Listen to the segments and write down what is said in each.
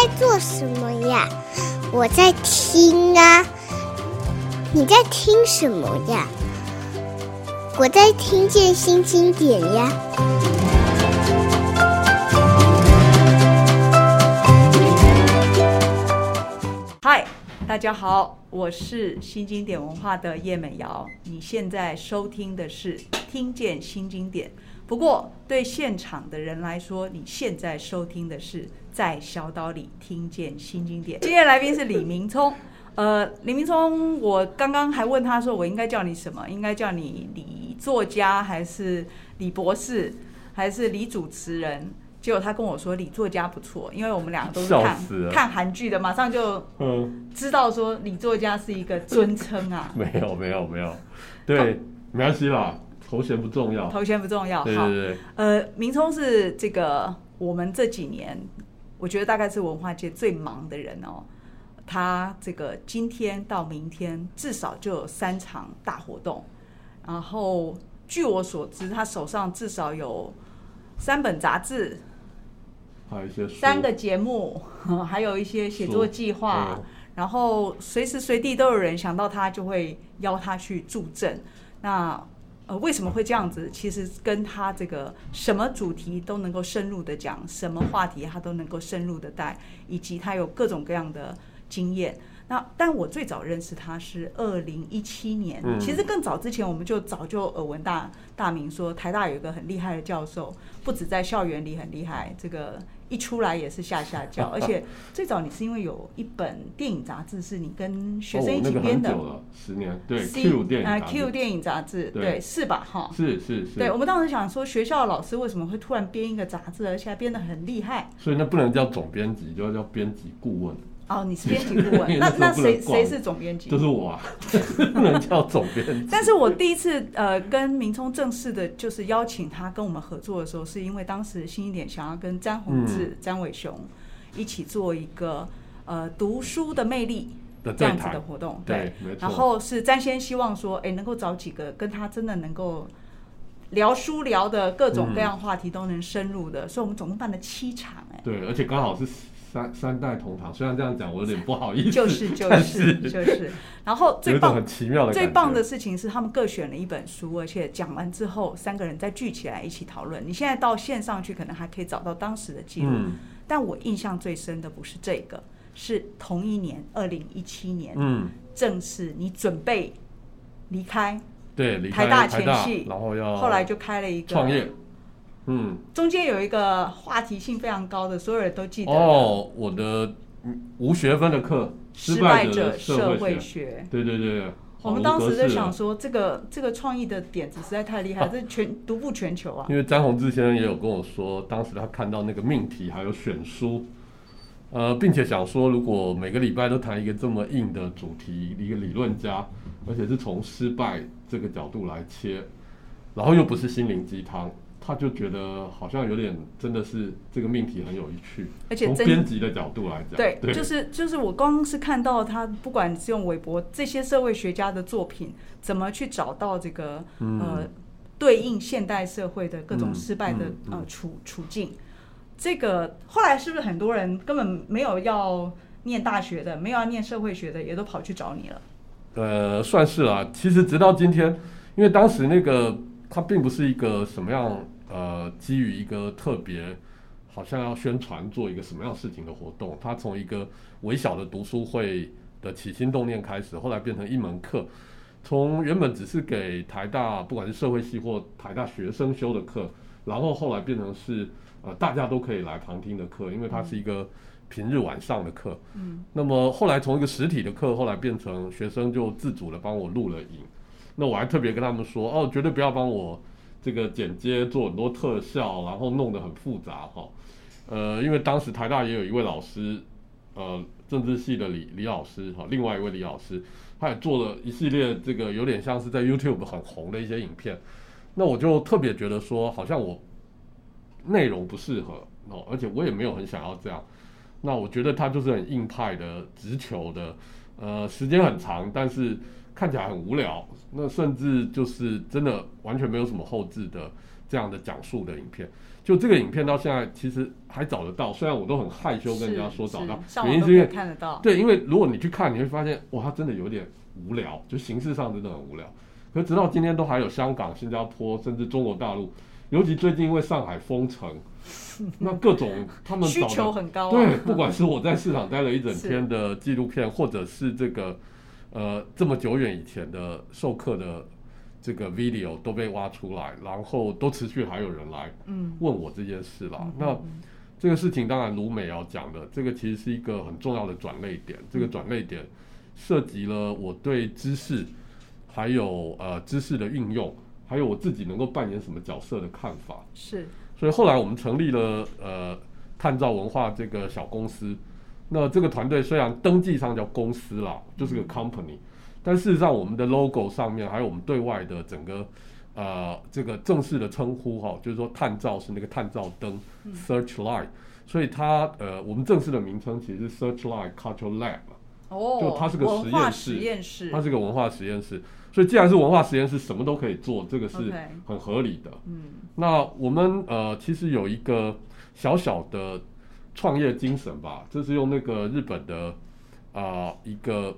在做什么呀？我在听啊。你在听什么呀？我在听见新经典呀。嗨，大家好，我是新经典文化的叶美瑶。你现在收听的是《听见新经典》。不过，对现场的人来说，你现在收听的是在小岛里听见新经典。今天来宾是李明聪，呃，李明聪，我刚刚还问他说，我应该叫你什么？应该叫你李作家，还是李博士，还是李主持人？结果他跟我说李作家不错，因为我们两个都是看看韩剧的，马上就嗯知道说李作家是一个尊称啊。没有没有没有，对，没关系啦。头衔不重要，头衔不重要。对对对。好，呃，明聪是这个我们这几年，我觉得大概是文化界最忙的人哦。他这个今天到明天至少就有三场大活动，然后据我所知，他手上至少有三本杂志，还有一些三个节目，还有一些写作计划，然后随时随地都有人想到他，就会邀他去助阵。那呃，为什么会这样子？其实跟他这个什么主题都能够深入的讲，什么话题他都能够深入的带，以及他有各种各样的经验。那但我最早认识他是二零一七年，嗯，其实更早之前我们就早就耳闻大大名说台大有一个很厉害的教授，不止在校园里很厉害，这个。一出来也是吓吓叫，而且最早你是因为有一本电影杂志是你跟学生一起编的，十年，对 Q 电影啊 Q 电影杂志，对。是吧？哈，是是是，对我们当时想说学校的老师为什么会突然编一个杂志，而且还编得很厉害，所以那不能叫总编辑，就要叫编辑顾问。哦，你是编辑顾问，那那谁谁是总编辑？就是我啊，不能叫总编辑。但是我第一次呃跟明聪正式的，就是邀请他跟我们合作的时候，是因为当时新一点想要跟詹宏志、詹、嗯、伟雄一起做一个呃读书的魅力这样子的活动，对，对然后是詹先希望说，哎，能够找几个跟他真的能够聊书聊的各种各样话题都能深入的，嗯、所以我们总共办了七场，哎，对，而且刚好是。三三代同堂，虽然这样讲我有点不好意思，就是 就是就是。然后最棒很奇妙的最棒的事情是，他们各选了一本书，而且讲完之后，三个人再聚起来一起讨论。你现在到线上去，可能还可以找到当时的记录。嗯。但我印象最深的不是这个，是同一年二零一七年，嗯，正是你准备离开对离开台大前夕，然后要后来就开了一个创业。嗯，中间有一个话题性非常高的，所有人都记得哦。我的无学分的课，失败者社会学。对对对，我们当时在想说，这个这个创意的点子实在太厉害，这全独步全球啊。因为詹宏志先生也有跟我说，当时他看到那个命题还有选书，呃，并且想说，如果每个礼拜都谈一个这么硬的主题，一个理论家，而且是从失败这个角度来切，然后又不是心灵鸡汤。他就觉得好像有点真的是这个命题很有趣，而且从编辑的角度来讲，对，对，就是就是我刚刚是看到他不管是用韦伯这些社会学家的作品，怎么去找到这个、嗯、呃对应现代社会的各种失败的、嗯嗯、呃处处境，这个后来是不是很多人根本没有要念大学的，没有要念社会学的，也都跑去找你了？呃，算是啊。其实直到今天，因为当时那个他并不是一个什么样。呃，基于一个特别，好像要宣传做一个什么样事情的活动，他从一个微小的读书会的起心动念开始，后来变成一门课，从原本只是给台大不管是社会系或台大学生修的课，然后后来变成是呃大家都可以来旁听的课，因为它是一个平日晚上的课。嗯。那么后来从一个实体的课，后来变成学生就自主的帮我录了影，那我还特别跟他们说，哦，绝对不要帮我。这个剪接做很多特效，然后弄得很复杂哈，呃，因为当时台大也有一位老师，呃，政治系的李李老师哈，另外一位李老师，他也做了一系列这个有点像是在 YouTube 很红的一些影片，那我就特别觉得说，好像我内容不适合哦，而且我也没有很想要这样，那我觉得他就是很硬派的、直球的，呃，时间很长，但是。看起来很无聊，那甚至就是真的完全没有什么后置的这样的讲述的影片。就这个影片到现在其实还找得到，虽然我都很害羞跟人家说找到，原因是因为看得到。对，因为如果你去看，你会发现哇，它真的有点无聊，就形式上真的很无聊。可直到今天都还有香港、新加坡，甚至中国大陆，尤其最近因为上海封城，那各种他们需求很高啊。对，不管是我在市场待了一整天的纪录片，或者是这个呃这么久远以前的授课的。这个 video 都被挖出来，然后都持续还有人来问我这件事了。嗯、那这个事情当然卢美瑶讲的，这个其实是一个很重要的转捩点。这个转捩点涉及了我对知识，还有呃知识的运用，还有我自己能够扮演什么角色的看法。是。所以后来我们成立了呃探照文化这个小公司。那这个团队虽然登记上叫公司啦，就是个 company。嗯但事实上，我们的 logo 上面还有我们对外的整个，呃，这个正式的称呼哈，就是说探照是那个探照灯、嗯、，Searchlight，所以它呃，我们正式的名称其实是 Searchlight Cultural Lab，哦，就它是个实验室，实验室，它是个文化实验室。所以既然是文化实验室，什么都可以做，这个是很合理的。嗯，那我们呃，其实有一个小小的创业精神吧，这是用那个日本的啊、呃、一个。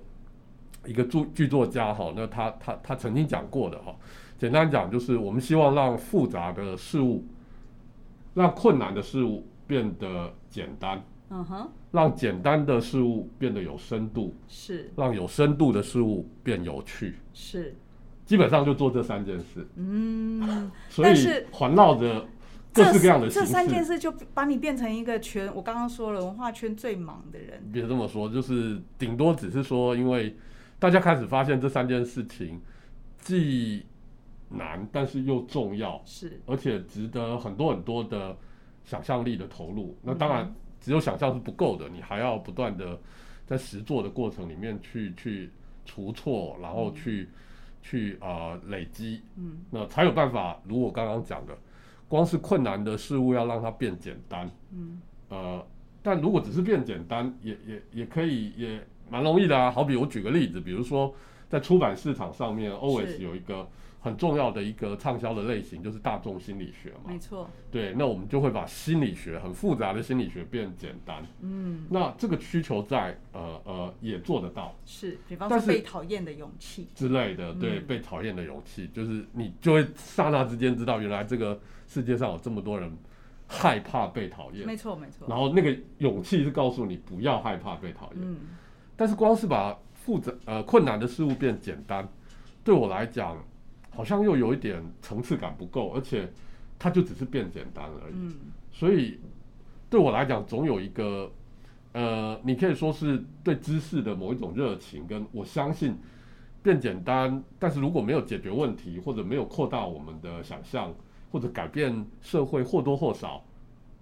一个著剧作家哈，那他他他曾经讲过的哈，简单讲就是我们希望让复杂的事物，让困难的事物变得简单，嗯哼，让简单的事物变得有深度，是，让有深度的事物变有趣，是，基本上就做这三件事，嗯，所以环绕着各式各样的这，这三件事就把你变成一个全，我刚刚说了文化圈最忙的人，别这么说，就是顶多只是说因为。大家开始发现这三件事情既难，但是又重要，是，而且值得很多很多的想象力的投入。那当然，只有想象是不够的，你还要不断的在实做的过程里面去去除错，然后去去啊、呃、累积，嗯，那才有办法。如我刚刚讲的，光是困难的事物要让它变简单，嗯，呃，但如果只是变简单，也也也可以也。蛮容易的啊，好比我举个例子，比如说在出版市场上面，always 有一个很重要的一个畅销的类型，就是大众心理学嘛。没错。对，那我们就会把心理学很复杂的心理学变简单。嗯。那这个需求在呃呃也做得到。是，比方说被讨厌的勇气之类的，对，被讨厌的勇气，就是你就会刹那之间知道，原来这个世界上有这么多人害怕被讨厌。没错，没错。然后那个勇气是告诉你不要害怕被讨厌。嗯。但是光是把复杂呃困难的事物变简单，对我来讲，好像又有一点层次感不够，而且它就只是变简单而已。嗯。所以对我来讲，总有一个呃，你可以说是对知识的某一种热情，跟我相信变简单，但是如果没有解决问题，或者没有扩大我们的想象，或者改变社会，或多或少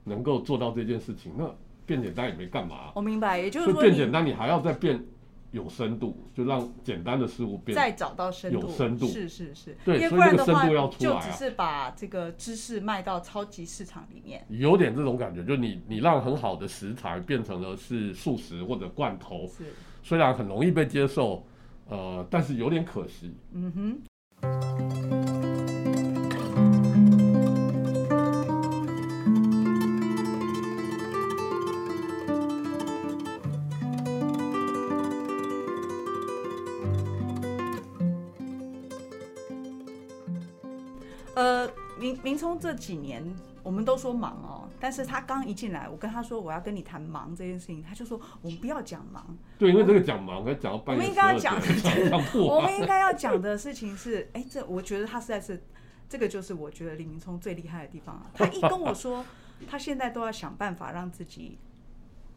能够做到这件事情，那。变简单也没干嘛，我明白，也就是说变简单，你还要再变有深度，就让简单的事物变再找到深度，有深度，是是是，对，因为不然的话就只是把这个知识卖到超级市场里面，有点这种感觉，就你你让很好的食材变成了是素食或者罐头，是。虽然很容易被接受，呃，但是有点可惜，嗯哼。明聪这几年我们都说忙哦，但是他刚一进来，我跟他说我要跟你谈忙这件事情，他就说我们不要讲忙。对，因为这个讲忙，讲到半夜。我们应该要讲，我们应该要讲的事情是，哎，这我觉得他实在是，这个就是我觉得李明聪最厉害的地方啊。他一跟我说，他现在都要想办法让自己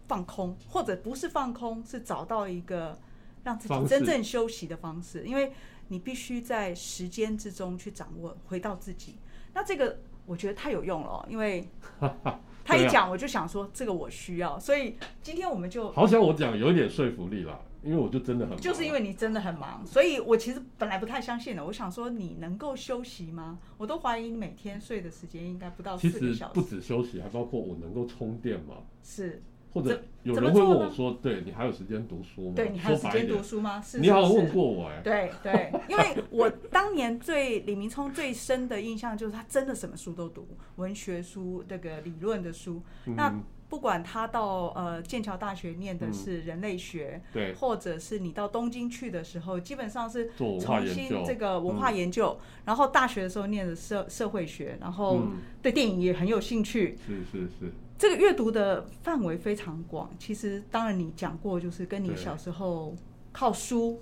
放空，或者不是放空，是找到一个让自己真正休息的方式，因为你必须在时间之中去掌握，回到自己。那这个我觉得太有用了哦，因为 他一讲我就想说这个我需要，所以今天我们就好想我讲有一点说服力啦，因为我就真的很忙，就是因为你真的很忙，所以我其实本来不太相信的，我想说你能够休息吗？我都怀疑你每天睡的时间应该不到四个小时。其实不止休息，还包括我能够充电吗？是，或者有人会问我说：“对你还有时间读书吗？”对你还有时间读书吗？是，你好像问过我哎。对对，因为我当年对李明聪最深的印象就是他真的什么书都读，文学书、这个理论的书。嗯、那不管他到呃剑桥大学念的是人类学，嗯、对，或者是你到东京去的时候，基本上是重新这个文化研究。嗯、然后大学的时候念的社社会学，然后对电影也很有兴趣。是是是。这个阅读的范围非常广，其实当然你讲过，就是跟你小时候靠书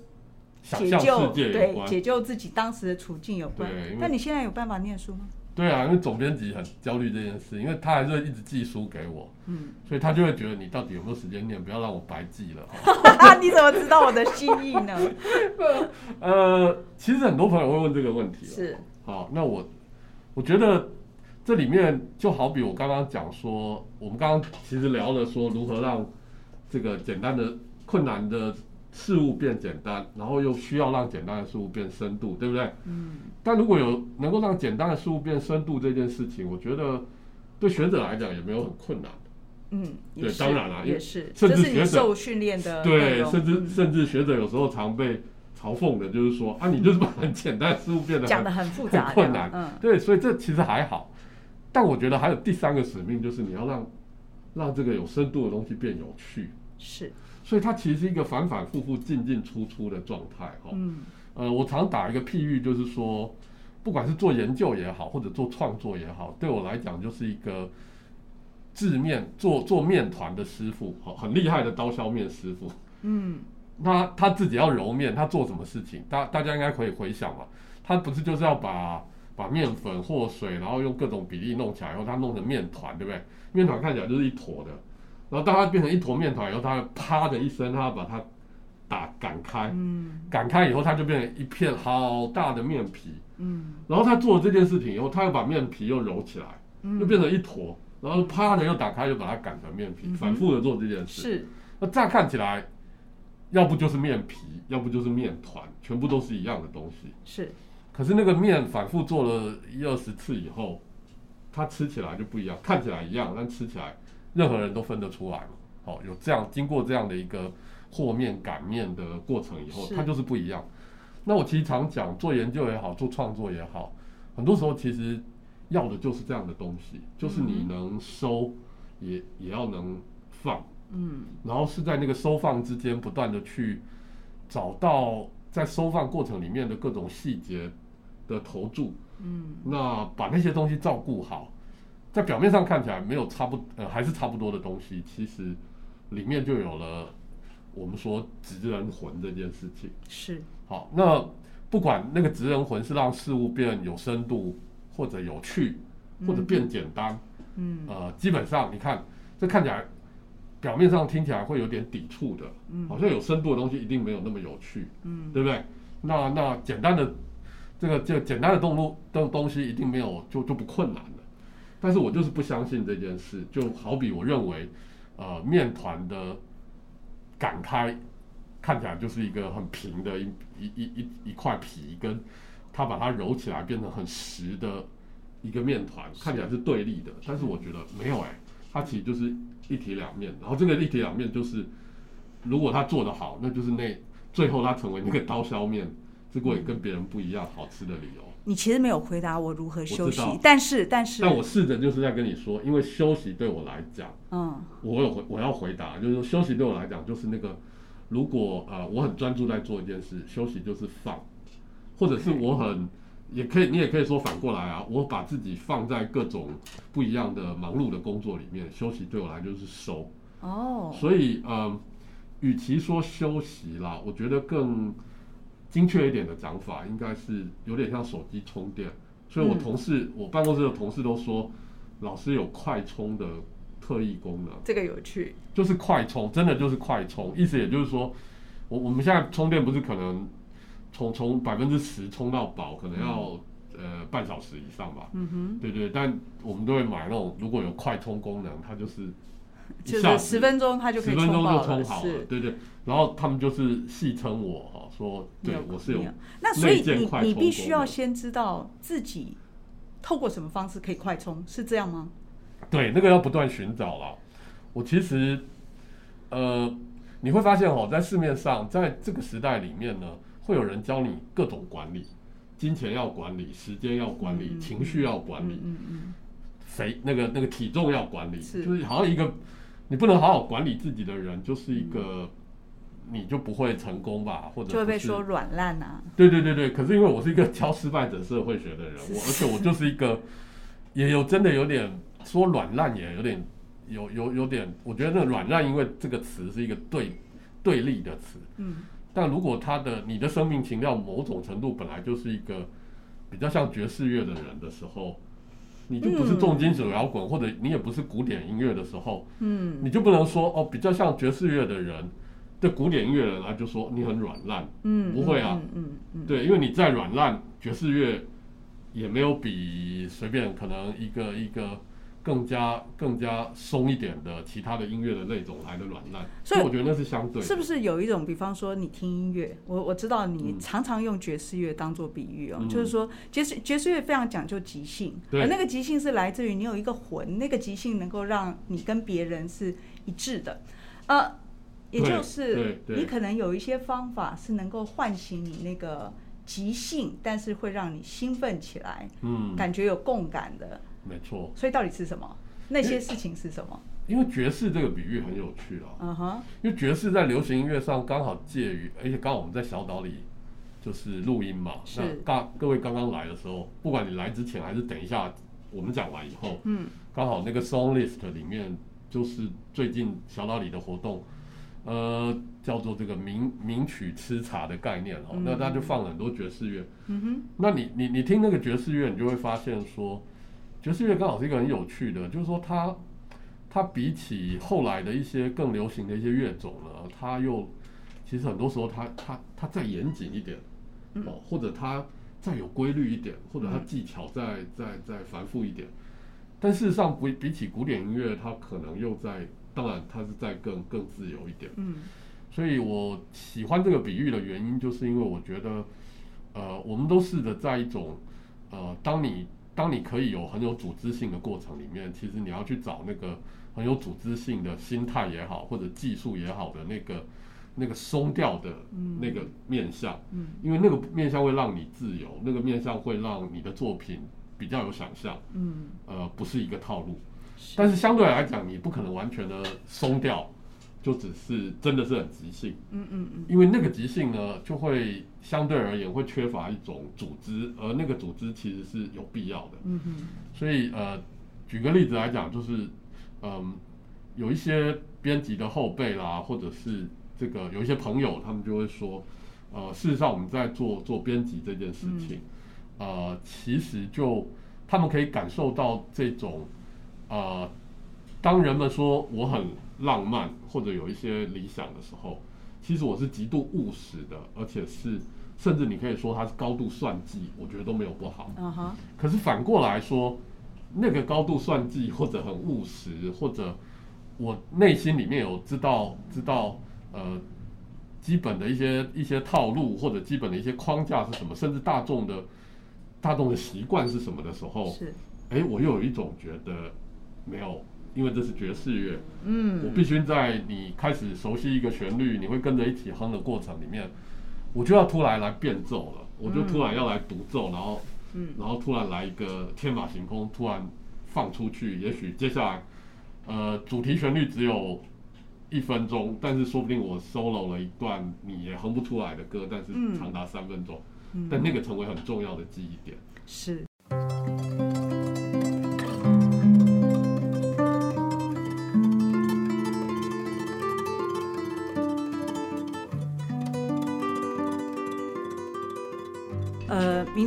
解救，对，解救自己当时的处境有关。但你现在有办法念书吗？对啊，因为总编辑很焦虑这件事，因为他还是会一直寄书给我，嗯，所以他就会觉得你到底有没有时间念，不要让我白寄了。你怎么知道我的心意呢？呃，其实很多朋友会问这个问题。是，好，那我我觉得。这里面就好比我刚刚讲说，我们刚刚其实聊了说如何让这个简单的困难的事物变简单，然后又需要让简单的事物变深度，对不对？嗯。但如果有能够让简单的事物变深度这件事情，我觉得对学者来讲也没有很困难。嗯，对，当然了，也是，甚至学者受训练的，对，甚至甚至学者有时候常被嘲讽的，就是说啊，你就是把很简单的事物变得讲的很复杂、很困难。嗯，对，所以这其实还好。但我觉得还有第三个使命，就是你要让让这个有深度的东西变有趣。是，所以它其实是一个反反复复、进进出出的状态。哈，嗯，呃，我常打一个譬喻，就是说，不管是做研究也好，或者做创作也好，对我来讲就是一个制面做做面团的师傅，好，很厉害的刀削面师傅。嗯，他他自己要揉面，他做什么事情？大大家应该可以回想嘛，他不是就是要把。把面粉和水，然后用各种比例弄起来，然后它弄成面团，对不对？面团看起来就是一坨的，然后当它变成一坨面团以后，它啪的一声，它要把它打擀开，嗯，擀开以后，它就变成一片好大的面皮，嗯，然后他做了这件事情以后，他又把面皮又揉起来，嗯，又变成一坨，然后啪的又打开，又把它擀成面皮，反复的做这件事，是。那乍看起来，要不就是面皮，要不就是面团，全部都是一样的东西，是。可是那个面反复做了一二十次以后，它吃起来就不一样，看起来一样，但吃起来任何人都分得出来。好，有这样经过这样的一个和面擀面的过程以后，它就是不一样。那我其实常讲，做研究也好，做创作也好，很多时候其实要的就是这样的东西，就是你能收，也也要能放，嗯，然后是在那个收放之间不断的去找到在收放过程里面的各种细节。的投注，嗯，那把那些东西照顾好，在表面上看起来没有差不呃还是差不多的东西，其实里面就有了我们说职人魂这件事情。是，好，那不管那个职人魂是让事物变有深度，或者有趣，或者变简单，嗯，呃，基本上你看这看起来表面上听起来会有点抵触的，嗯，好像有深度的东西一定没有那么有趣，嗯，对不对？那那简单的。这个就简单的动作的东西一定没有就就不困难的，但是我就是不相信这件事。就好比我认为，呃，面团的擀开看起来就是一个很平的一一一一一块皮，跟它把它揉起来变成很实的一个面团，看起来是对立的。但是我觉得没有哎，它其实就是一体两面。然后这个一体两面就是，如果它做得好，那就是那最后它成为那个刀削面。之所以跟别人不一样，好吃的理由。你其实没有回答我如何休息，但是但是，但我试着就是在跟你说，因为休息对我来讲，嗯，我有回我要回答，就是说休息对我来讲就是那个，如果呃我很专注在做一件事，休息就是放，或者是我很也可以，你也可以说反过来啊，我把自己放在各种不一样的忙碌的工作里面，休息对我来就是收。哦，所以呃，与其说休息啦，我觉得更。精确一点的讲法，应该是有点像手机充电。所以我同事，嗯、我办公室的同事都说，老师有快充的特异功能。这个有趣，就是快充，真的就是快充。意思也就是说，我我们现在充电不是可能从从百分之十充到饱，可能要、嗯、呃半小时以上吧？嗯哼，对对。但我们都会买那种，如果有快充功能，它就是。就是十分钟，它就可以充十分钟就充好了，对对。然后他们就是戏称我哈，说对我是有。那所以你你必须要先知道自己透过什么方式可以快充，是这样吗？对，那个要不断寻找了。我其实呃，你会发现哦，在市面上，在这个时代里面呢，会有人教你各种管理，金钱要管理，时间要管理，嗯、情绪要管理，嗯嗯，肥那个那个体重要管理，是就是好像一个你不能好好管理自己的人，就是一个。嗯你就不会成功吧，或者就会被说软烂啊？对对对对，可是因为我是一个教失败者社会学的人，我而且我就是一个也有真的有点说软烂也有点有有有点，我觉得那个软烂，因为这个词是一个对对立的词。嗯。但如果他的你的生命情调某种程度本来就是一个比较像爵士乐的人的时候，你就不是重金属摇滚，或者你也不是古典音乐的时候，嗯，你就不能说哦，比较像爵士乐的人。对古典音乐人来就说你很软烂，嗯，不会啊，嗯嗯，嗯对，因为你再软烂，爵士乐也没有比随便可能一个一个更加更加松一点的其他的音乐的那种来的软烂，所以我觉得那是相对。是不是有一种，比方说你听音乐，我我知道你常常用爵士乐当做比喻哦，嗯、就是说爵士爵士乐非常讲究即兴，对。而那个即兴是来自于你有一个魂，那个即兴能够让你跟别人是一致的，呃。也就是你可能有一些方法是能够唤醒你那个即兴，但是会让你兴奋起来，嗯，感觉有共感的，没错。所以到底是什么？那些事情是什么？因为爵士这个比喻很有趣啊，嗯哼。因为爵士在流行音乐上刚好介于，而且刚好我们在小岛里就是录音嘛，是。那大各位刚刚来的时候，不管你来之前还是等一下我们讲完以后，嗯，刚好那个 song list 里面就是最近小岛里的活动。呃，叫做这个名名曲吃茶的概念哦，那他就放了很多爵士乐。嗯哼，那你你你听那个爵士乐，你就会发现说，爵士乐刚好是一个很有趣的，就是说它它比起后来的一些更流行的一些乐种呢，它又其实很多时候它它它再严谨一点，哦，或者它再有规律一点，或者它技巧再再再繁复一点，但事实上不比起古典音乐，它可能又在。当然，它是在更更自由一点。嗯，所以我喜欢这个比喻的原因，就是因为我觉得，呃，我们都试着在一种，呃，当你当你可以有很有组织性的过程里面，其实你要去找那个很有组织性的心态也好，或者技术也好的那个那个松掉的那个面相。嗯，因为那个面相会让你自由，那个面相会让你的作品比较有想象。嗯，呃，不是一个套路。但是相对来讲，你不可能完全的松掉，就只是真的是很即兴。嗯嗯嗯。因为那个即兴呢，就会相对而言会缺乏一种组织，而那个组织其实是有必要的。嗯哼。所以呃，举个例子来讲，就是嗯、呃，有一些编辑的后辈啦，或者是这个有一些朋友，他们就会说，呃，事实上我们在做做编辑这件事情，嗯、呃，其实就他们可以感受到这种。呃，当人们说我很浪漫或者有一些理想的时候，其实我是极度务实的，而且是甚至你可以说它是高度算计，我觉得都没有不好。Uh huh. 可是反过来说，那个高度算计或者很务实，或者我内心里面有知道知道呃基本的一些一些套路或者基本的一些框架是什么，甚至大众的大众的习惯是什么的时候，是，哎，我又有一种觉得。没有，因为这是爵士乐。嗯，我必须在你开始熟悉一个旋律，你会跟着一起哼的过程里面，我就要突然来变奏了，我就突然要来独奏，然后，嗯，然后突然来一个天马行空，突然放出去。也许接下来，呃，主题旋律只有一分钟，但是说不定我 solo 了一段你也哼不出来的歌，但是长达三分钟，嗯，但那个成为很重要的记忆点。是。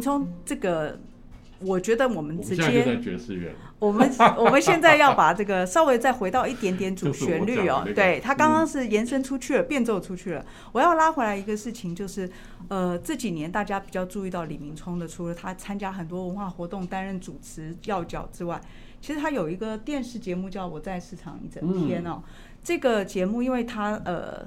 聪，这个我觉得我们直接，我们 我们现在要把这个稍微再回到一点点主旋律哦。对，他刚刚是延伸出去了，变奏出去了。我要拉回来一个事情，就是呃这几年大家比较注意到李明冲的，除了他参加很多文化活动、担任主持要角之外，其实他有一个电视节目叫《我在市场一整天》哦。这个节目因为他呃。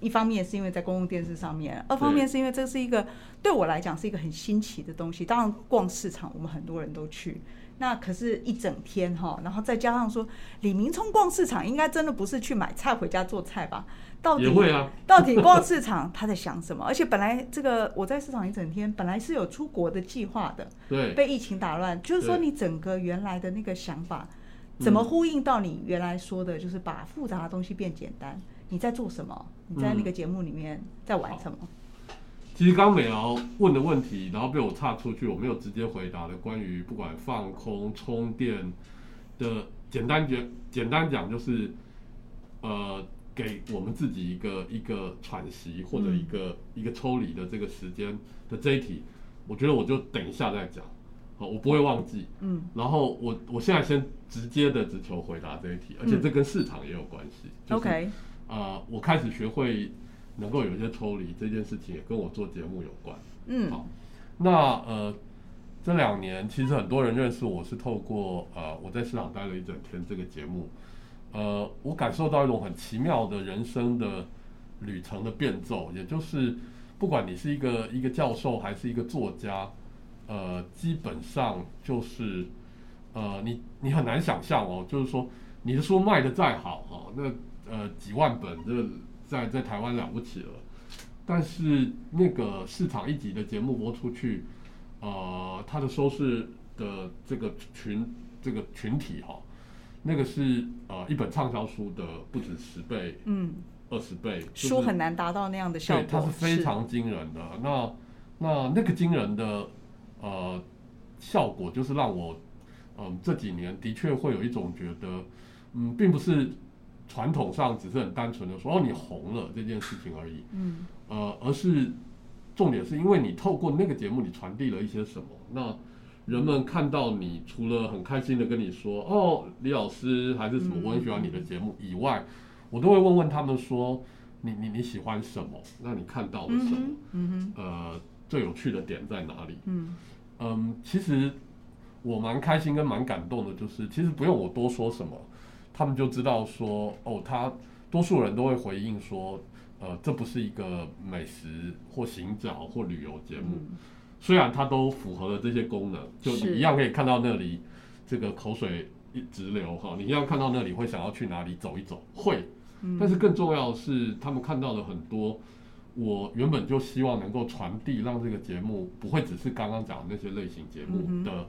一方面是因为在公共电视上面，二方面是因为这是一个对我来讲是一个很新奇的东西。当然，逛市场我们很多人都去，那可是一整天哈，然后再加上说李明聪逛市场，应该真的不是去买菜回家做菜吧？到底会啊？到底逛市场他在想什么？而且本来这个我在市场一整天，本来是有出国的计划的，对，被疫情打乱。就是说你整个原来的那个想法，怎么呼应到你原来说的，就是把复杂的东西变简单？你在做什么？你在那个节目里面在玩什么？嗯其实刚美瑶问的问题，然后被我岔出去，我没有直接回答的。关于不管放空、充电的，简单讲，简单讲就是，呃，给我们自己一个一个喘息或者一个、嗯、一个抽离的这个时间的这一题，我觉得我就等一下再讲，好，我不会忘记。嗯。然后我我现在先直接的只求回答这一题，而且这跟市场也有关系。嗯就是、OK。啊、呃，我开始学会。能够有一些抽离这件事情也跟我做节目有关。嗯，好，那呃这两年其实很多人认识我是透过呃我在市场待了一整天这个节目，呃我感受到一种很奇妙的人生的旅程的变奏，也就是不管你是一个一个教授还是一个作家，呃基本上就是呃你你很难想象哦，就是说你的书卖的再好哈，那呃几万本这。在在台湾了不起了，但是那个市场一级的节目播出去，呃，它的收视的这个群这个群体哈，那个是呃一本畅销书的不止十倍，嗯，二十倍，就是、书很难达到那样的效果，对，它是非常惊人的。那那那个惊人的呃效果，就是让我嗯、呃、这几年的确会有一种觉得，嗯，并不是。传统上只是很单纯的说哦，你红了这件事情而已，嗯，呃，而是重点是因为你透过那个节目，你传递了一些什么？那人们看到你除了很开心的跟你说哦，李老师还是什么，我很喜欢你的节目以外，我都会问问他们说，你你你喜欢什么？那你看到了什么？嗯哼，呃，最有趣的点在哪里？嗯嗯，其实我蛮开心跟蛮感动的，就是其实不用我多说什么。他们就知道说，哦，他多数人都会回应说，呃，这不是一个美食或行脚或旅游节目，嗯、虽然它都符合了这些功能，就你一样可以看到那里，这个口水一直流哈，你一样看到那里会想要去哪里走一走，会，但是更重要的是，他们看到了很多我原本就希望能够传递，让这个节目不会只是刚刚讲的那些类型节目的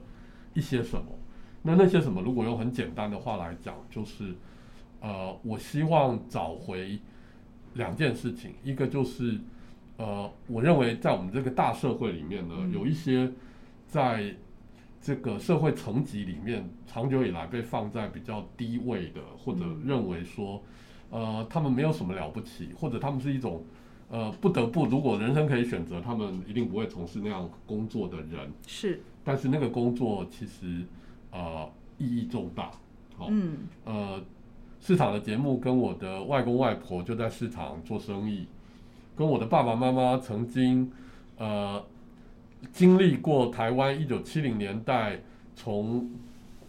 一些什么。那那些什么？如果用很简单的话来讲，就是，呃，我希望找回两件事情，一个就是，呃，我认为在我们这个大社会里面呢，有一些在这个社会层级里面，长久以来被放在比较低位的，或者认为说，呃，他们没有什么了不起，或者他们是一种，呃，不得不，如果人生可以选择，他们一定不会从事那样工作的人。是，但是那个工作其实。呃，意义重大，好，嗯，呃，市场的节目跟我的外公外婆就在市场做生意，跟我的爸爸妈妈曾经，呃，经历过台湾一九七零年代从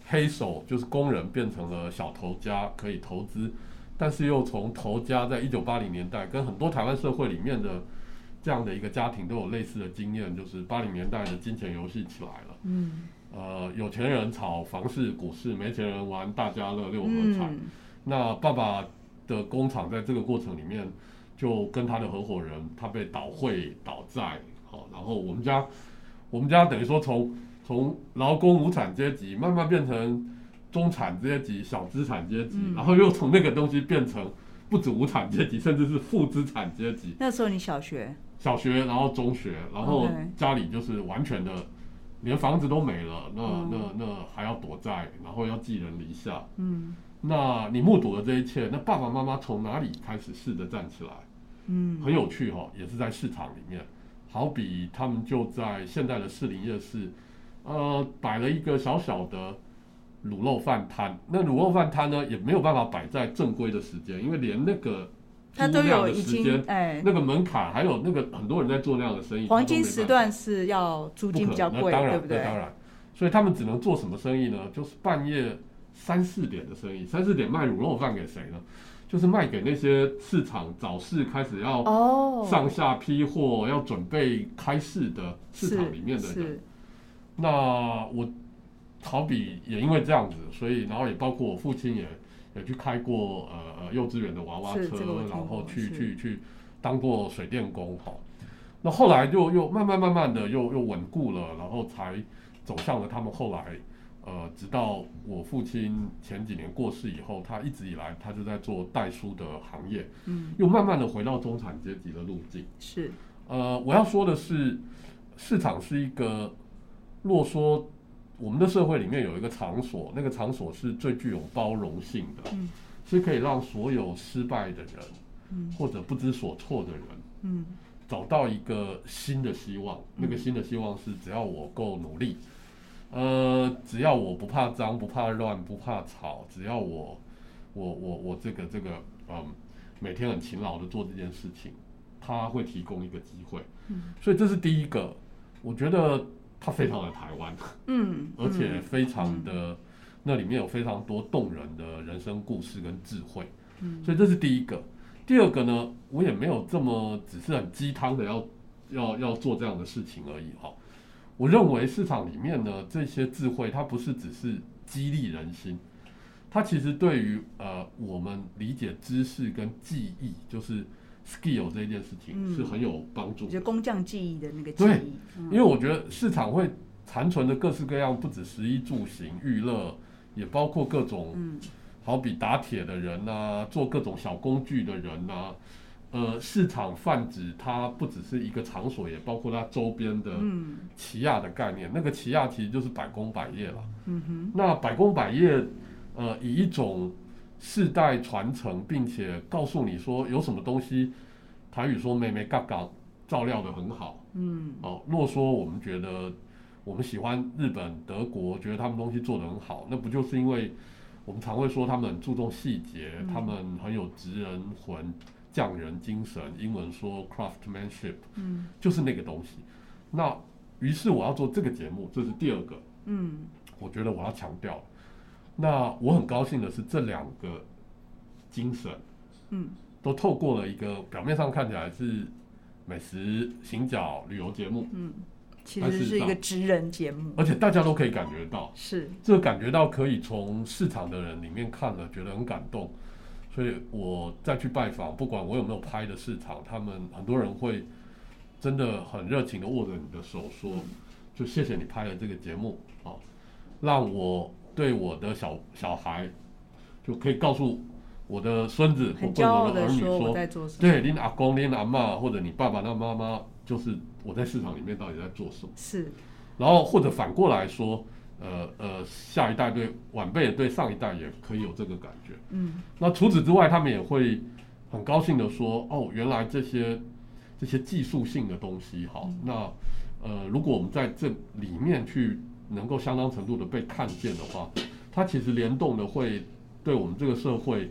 黑手就是工人变成了小头家可以投资，但是又从头家在一九八零年代跟很多台湾社会里面的这样的一个家庭都有类似的经验，就是八零年代的金钱游戏起来了，嗯。呃，有钱人炒房市、股市，没钱人玩大家乐、六合彩。嗯、那爸爸的工厂在这个过程里面，就跟他的合伙人，他被倒会、倒债，好，然后我们家，我们家等于说从从劳工无产阶级慢慢变成中产阶级、小资产阶级，嗯、然后又从那个东西变成不止无产阶级，甚至是负资产阶级。那时候你小学？小学，然后中学，然后家里就是完全的。连房子都没了，那那那还要躲债，然后要寄人篱下。嗯，那你目睹了这一切，那爸爸妈妈从哪里开始试着站起来？嗯，很有趣哈、哦，也是在市场里面，好比他们就在现在的士林夜市，呃，摆了一个小小的卤肉饭摊。那卤肉饭摊呢，也没有办法摆在正规的时间，因为连那个。他都有已经哎，那个门槛，还有那个很多人在做那样的生意。黄金时段是要租金比较贵，当然对不对？当然，所以他们只能做什么生意呢？就是半夜三四点的生意。三四点卖卤肉饭给谁呢？就是卖给那些市场早市开始要上下批货、要准备开市的市场里面的人。那我好比也因为这样子，所以然后也包括我父亲也也去开过呃呃幼稚园的娃娃车，这个、然后去去去当过水电工哈。那后来就又慢慢慢慢的又又稳固了，然后才走向了他们后来呃，直到我父亲前几年过世以后，他一直以来他就在做代书的行业，嗯，又慢慢的回到中产阶级的路径。是，呃，我要说的是，市场是一个，若说。我们的社会里面有一个场所，那个场所是最具有包容性的，嗯，是可以让所有失败的人，嗯，或者不知所措的人，嗯，找到一个新的希望。那个新的希望是，只要我够努力，呃，只要我不怕脏、不怕乱、不怕吵，只要我，我，我，我这个这个，嗯，每天很勤劳的做这件事情，他会提供一个机会。嗯，所以这是第一个，我觉得。它非常的台湾，嗯，而且非常的，嗯、那里面有非常多动人的人生故事跟智慧，嗯，所以这是第一个。第二个呢，我也没有这么只是很鸡汤的要要要做这样的事情而已哈。我认为市场里面呢，这些智慧它不是只是激励人心，它其实对于呃我们理解知识跟记忆，就是 skill 这件事情是很有帮助的，就工匠技艺的那个技艺。对，因为我觉得市场会残存的各式各样，不止食衣住行娱乐，也包括各种，好比打铁的人呐，做各种小工具的人呐，呃，市场泛指它不只是一个场所，也包括它周边的奇亚的概念。那个奇亚其实就是百工百业了。嗯哼，那百工百业，呃，以一种。世代传承，并且告诉你说有什么东西，台语说“妹妹嘎嘎”照料得很好。嗯，哦，若说我们觉得我们喜欢日本、德国，觉得他们东西做得很好，那不就是因为我们常会说他们很注重细节，嗯、他们很有职人魂、匠人精神。英文说 “craftsmanship”，嗯，就是那个东西。那于是我要做这个节目，这是第二个。嗯，我觉得我要强调。那我很高兴的是，这两个精神，嗯，都透过了一个表面上看起来是美食行脚旅游节目，嗯，其实是一个职人节目，而且大家都可以感觉到，是。这个感觉到可以从市场的人里面看了，觉得很感动，所以我再去拜访，不管我有没有拍的市场，他们很多人会真的很热情的握着你的手说，就谢谢你拍了这个节目啊，让我。对我的小小孩，就可以告诉我的孙子或者我的儿女说，对，您阿公、您阿妈或者你爸爸那妈妈，就是我在市场里面到底在做什么？是。然后或者反过来说，呃呃，下一代对晚辈对上一代也可以有这个感觉。嗯。那除此之外，他们也会很高兴的说，哦，原来这些这些技术性的东西，好，嗯、那呃，如果我们在这里面去。能够相当程度的被看见的话，它其实联动的会对我们这个社会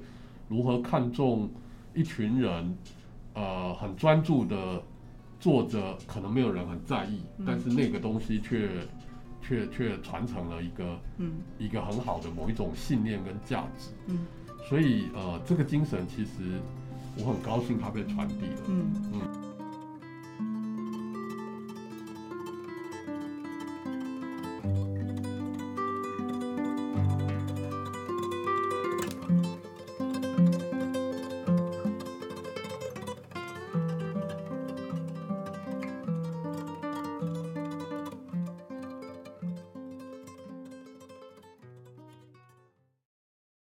如何看重一群人，呃，很专注的做着，可能没有人很在意，但是那个东西却却却传承了一个嗯一个很好的某一种信念跟价值。嗯，所以呃，这个精神其实我很高兴它被传递了。嗯嗯。